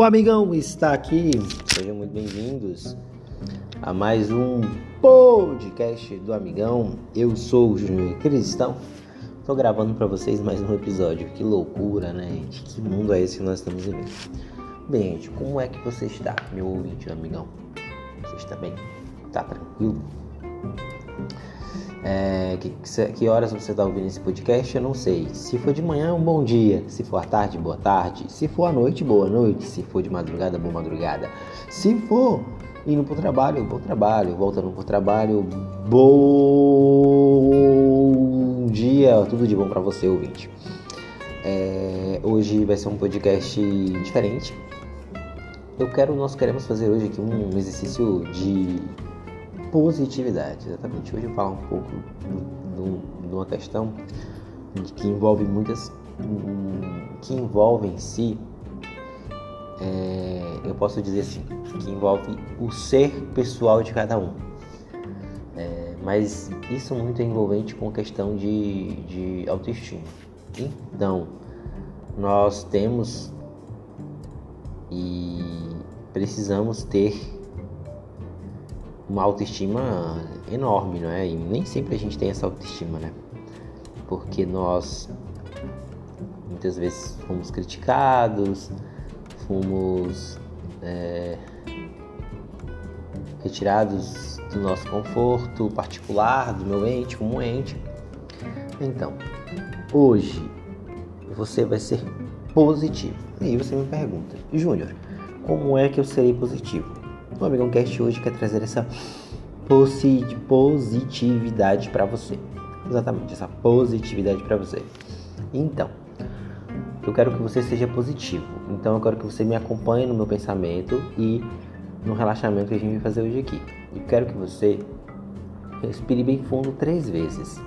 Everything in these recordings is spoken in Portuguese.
O amigão está aqui. Sejam muito bem-vindos a mais um podcast do amigão. Eu sou o Júnior Cristão. Estou gravando para vocês mais um episódio. Que loucura, né, gente? Que mundo é esse que nós estamos vivendo? Bem, gente, como é que você está, meu ouvinte, amigão? Você está bem? Tá tranquilo? É, que, que horas você está ouvindo esse podcast? Eu não sei. Se for de manhã, um bom dia. Se for à tarde, boa tarde. Se for à noite, boa noite. Se for de madrugada, boa madrugada. Se for indo para o trabalho, bom trabalho. Voltando para o trabalho, bom dia. Tudo de bom para você, ouvinte. É, hoje vai ser um podcast diferente. Eu quero, nós queremos fazer hoje aqui um exercício de positividade. Exatamente. Hoje eu falo um pouco de uma questão que envolve muitas. que envolve em si. É, eu posso dizer assim, que envolve o ser pessoal de cada um. É, mas isso muito é envolvente com a questão de, de autoestima. Então, nós temos e precisamos ter uma autoestima enorme, não é? E nem sempre a gente tem essa autoestima, né? Porque nós muitas vezes fomos criticados, fomos é, retirados do nosso conforto particular, do meu ente, como ente. Então, hoje você vai ser positivo. E aí você me pergunta, Júnior, como é que eu serei positivo? O Amigão Cast hoje quer trazer essa positividade para você. Exatamente, essa positividade para você. Então, eu quero que você seja positivo. Então, eu quero que você me acompanhe no meu pensamento e no relaxamento que a gente vai fazer hoje aqui. E quero que você respire bem fundo três vezes.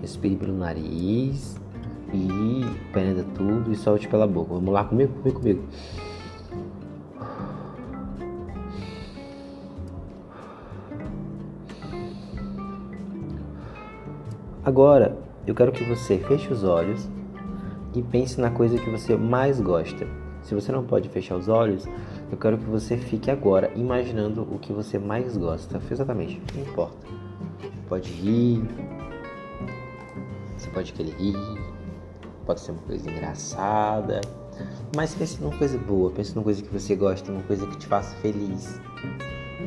Respire pelo nariz e prenda tudo e solte pela boca. Vamos lá comigo? Vem comigo. Agora, eu quero que você feche os olhos e pense na coisa que você mais gosta. Se você não pode fechar os olhos, eu quero que você fique agora imaginando o que você mais gosta. Exatamente, não importa. Pode rir, você pode querer rir, pode ser uma coisa engraçada, mas pense numa coisa boa, pense numa coisa que você gosta, uma coisa que te faça feliz,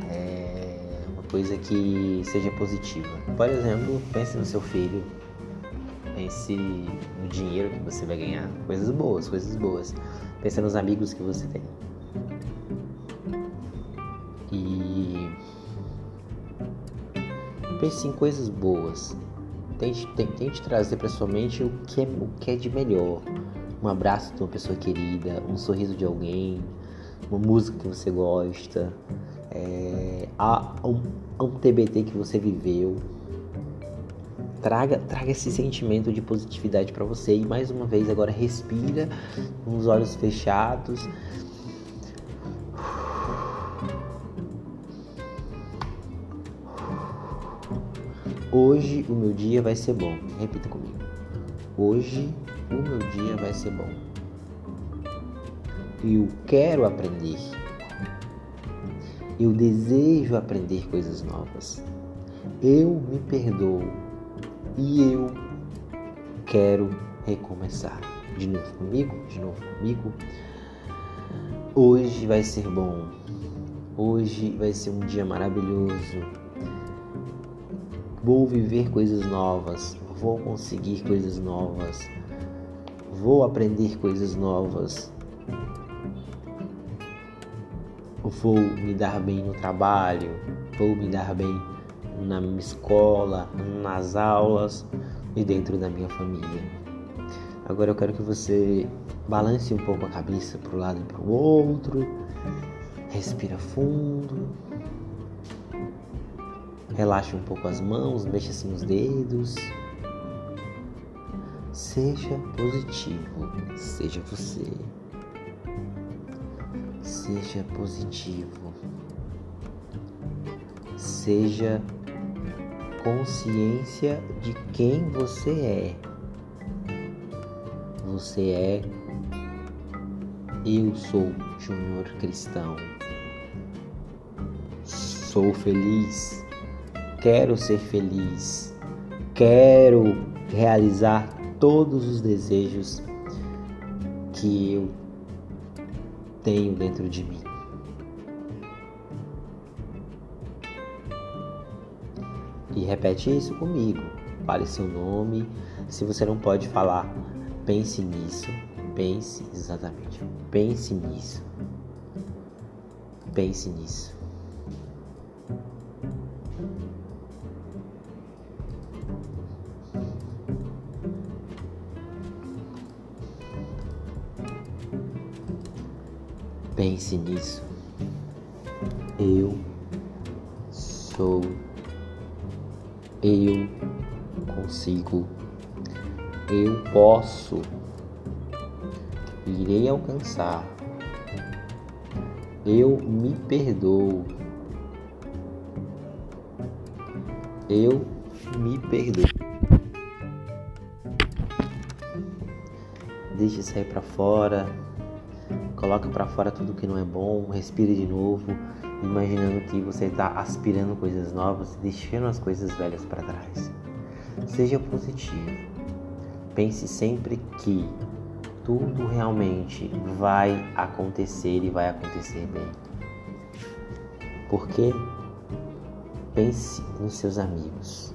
é uma coisa que seja positiva. Por exemplo, pense no seu filho, pense no dinheiro que você vai ganhar, coisas boas, coisas boas. Pense nos amigos que você tem. E pense em coisas boas, Tente, tente, trazer para sua mente o que, é, o que é de melhor. Um abraço de uma pessoa querida, um sorriso de alguém, uma música que você gosta, é, um, um TBT que você viveu. Traga, traga esse sentimento de positividade para você e mais uma vez agora respira com os olhos fechados Hoje o meu dia vai ser bom. Repita comigo. Hoje o meu dia vai ser bom. Eu quero aprender. Eu desejo aprender coisas novas. Eu me perdoo e eu quero recomeçar. De novo comigo, de novo comigo. Hoje vai ser bom. Hoje vai ser um dia maravilhoso Vou viver coisas novas, vou conseguir coisas novas, vou aprender coisas novas, vou me dar bem no trabalho, vou me dar bem na minha escola, nas aulas e dentro da minha família. Agora eu quero que você balance um pouco a cabeça para o lado e para o outro, respira fundo. Relaxe um pouco as mãos, mexa assim os dedos. Seja positivo, seja você. Seja positivo. Seja consciência de quem você é. Você é eu sou Júnior Cristão. Sou feliz. Quero ser feliz. Quero realizar todos os desejos que eu tenho dentro de mim. E repete isso comigo. Fale seu nome. Se você não pode falar, pense nisso. Pense exatamente. Pense nisso. Pense nisso. Pense nisso. Eu sou. Eu consigo. Eu posso irei alcançar. Eu me perdoo. Eu me perdoo. Deixe sair para fora. Coloca para fora tudo que não é bom. Respire de novo, imaginando que você está aspirando coisas novas e deixando as coisas velhas para trás. Seja positivo. Pense sempre que tudo realmente vai acontecer e vai acontecer bem. Porque pense nos seus amigos,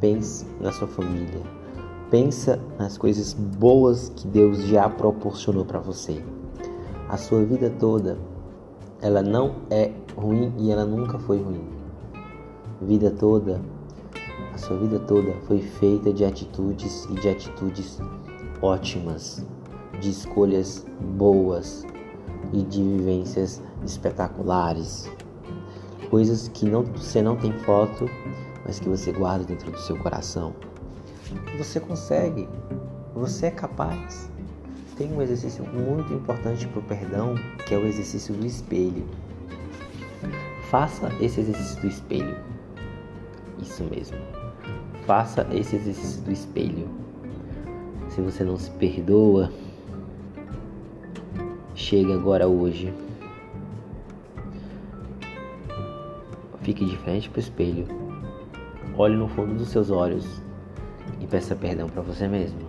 pense na sua família, pensa nas coisas boas que Deus já proporcionou para você. A sua vida toda, ela não é ruim e ela nunca foi ruim. Vida toda, a sua vida toda foi feita de atitudes e de atitudes ótimas de escolhas boas e de vivências espetaculares. Coisas que não, você não tem foto, mas que você guarda dentro do seu coração. Você consegue, você é capaz. Tem um exercício muito importante para o perdão, que é o exercício do espelho. Faça esse exercício do espelho. Isso mesmo. Faça esse exercício do espelho. Se você não se perdoa, Chegue agora hoje. Fique de frente para o espelho. Olhe no fundo dos seus olhos e peça perdão para você mesmo.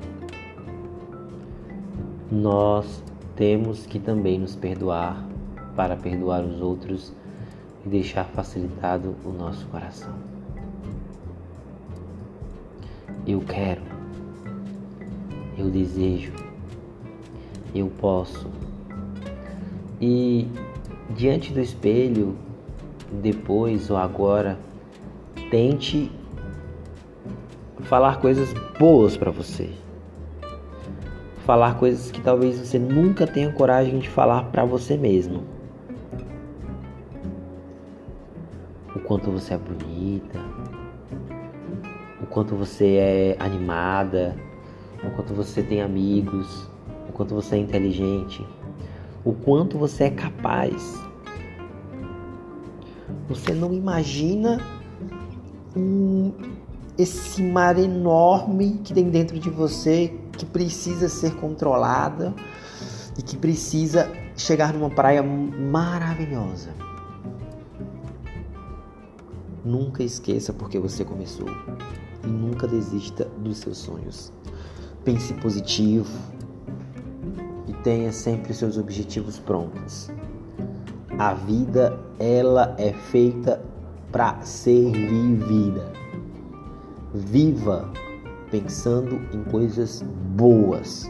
Nós temos que também nos perdoar para perdoar os outros e deixar facilitado o nosso coração. Eu quero, eu desejo, eu posso e diante do espelho, depois ou agora, tente falar coisas boas para você. Falar coisas que talvez você nunca tenha coragem de falar para você mesmo. O quanto você é bonita, o quanto você é animada, o quanto você tem amigos, o quanto você é inteligente o quanto você é capaz. Você não imagina um, esse mar enorme que tem dentro de você que precisa ser controlada e que precisa chegar numa praia maravilhosa. Nunca esqueça porque você começou e nunca desista dos seus sonhos. Pense positivo, tenha sempre seus objetivos prontos. A vida ela é feita para ser vivida. Viva pensando em coisas boas,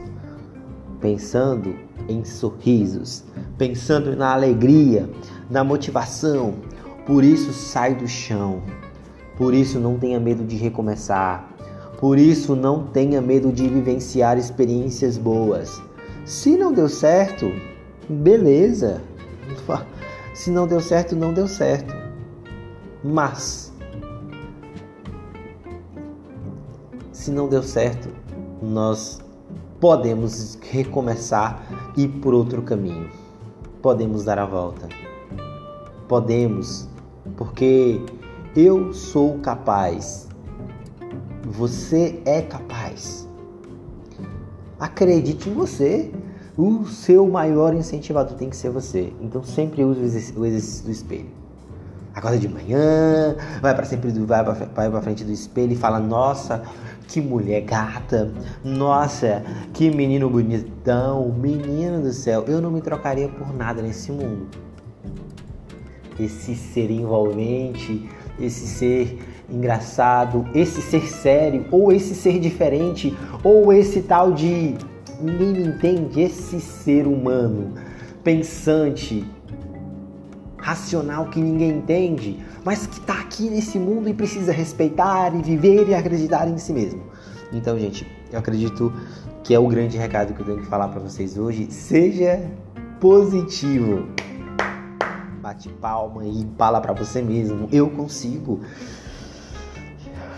pensando em sorrisos, pensando na alegria, na motivação. Por isso sai do chão. Por isso não tenha medo de recomeçar. Por isso não tenha medo de vivenciar experiências boas. Se não deu certo, beleza. Se não deu certo, não deu certo. Mas se não deu certo, nós podemos recomeçar e ir por outro caminho. Podemos dar a volta. Podemos, porque eu sou capaz. Você é capaz. Acredite em você. O seu maior incentivador tem que ser você. Então sempre use o exercício do espelho. Acorda de manhã, vai para sempre vai para frente do espelho e fala: "Nossa, que mulher gata! Nossa, que menino bonitão! Menino do céu, eu não me trocaria por nada nesse mundo." Esse ser envolvente, esse ser engraçado, esse ser sério, ou esse ser diferente, ou esse tal de ninguém me entende, esse ser humano pensante, racional que ninguém entende, mas que está aqui nesse mundo e precisa respeitar e viver e acreditar em si mesmo. Então, gente, eu acredito que é o grande recado que eu tenho que falar para vocês hoje. Seja positivo. Bate palma e fala para você mesmo. Eu consigo.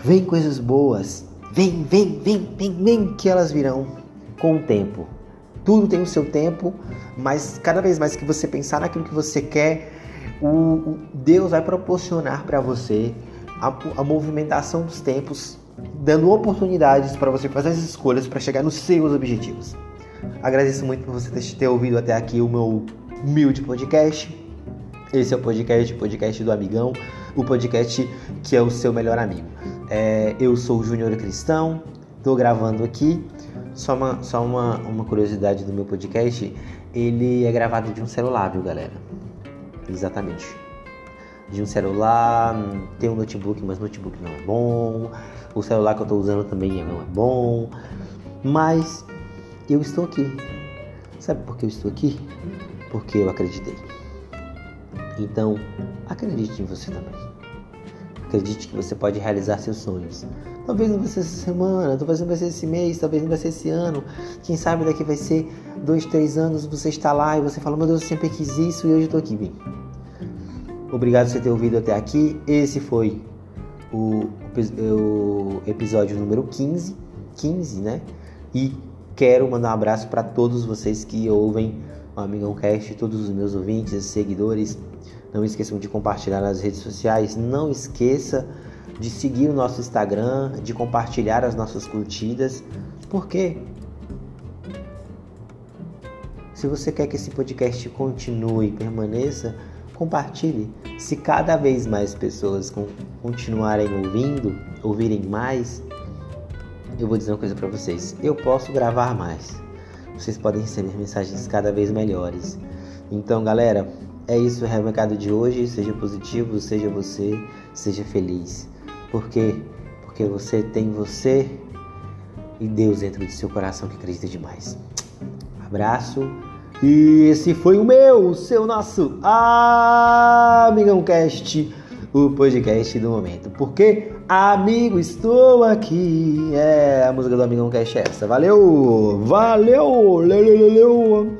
Vem coisas boas. Vem, vem, vem, vem, vem que elas virão com o tempo. Tudo tem o seu tempo, mas cada vez mais que você pensar naquilo que você quer, o, Deus vai proporcionar para você a, a movimentação dos tempos, dando oportunidades para você fazer as escolhas para chegar nos seus objetivos. Agradeço muito por você ter, ter ouvido até aqui o meu humilde podcast. Esse é o podcast, o podcast do Amigão, o podcast que é o seu melhor amigo. É, eu sou o Júnior Cristão, estou gravando aqui. Só, uma, só uma, uma curiosidade do meu podcast, ele é gravado de um celular, viu galera? Exatamente. De um celular, tem um notebook, mas notebook não é bom. O celular que eu estou usando também não é bom. Mas eu estou aqui. Sabe por que eu estou aqui? Porque eu acreditei. Então, acredite em você também. Acredite que você pode realizar seus sonhos. Talvez não vai ser essa semana, talvez não vai ser esse mês, talvez não vai ser esse ano. Quem sabe daqui vai ser dois, três anos, você está lá e você fala, meu Deus, eu sempre quis isso e hoje eu estou aqui, bem. Obrigado por você ter ouvido até aqui. Esse foi o, o episódio número 15, 15, né? E quero mandar um abraço para todos vocês que ouvem o Amigão Cast, todos os meus ouvintes, seguidores. Não esqueçam de compartilhar nas redes sociais. Não esqueça de seguir o nosso Instagram, de compartilhar as nossas curtidas. Porque se você quer que esse podcast continue e permaneça, compartilhe. Se cada vez mais pessoas continuarem ouvindo, ouvirem mais, eu vou dizer uma coisa para vocês: eu posso gravar mais. Vocês podem receber mensagens cada vez melhores. Então, galera, é isso o recado de hoje. Seja positivo, seja você, seja feliz. Por quê? Porque você tem você e Deus dentro do seu coração que acredita demais. Abraço. E esse foi o meu, o seu, nosso Amigão Cast, o podcast do momento. Porque, amigo, estou aqui. É, a música do Amigão Cast é essa. Valeu! Valeu! Leu, leu, leu.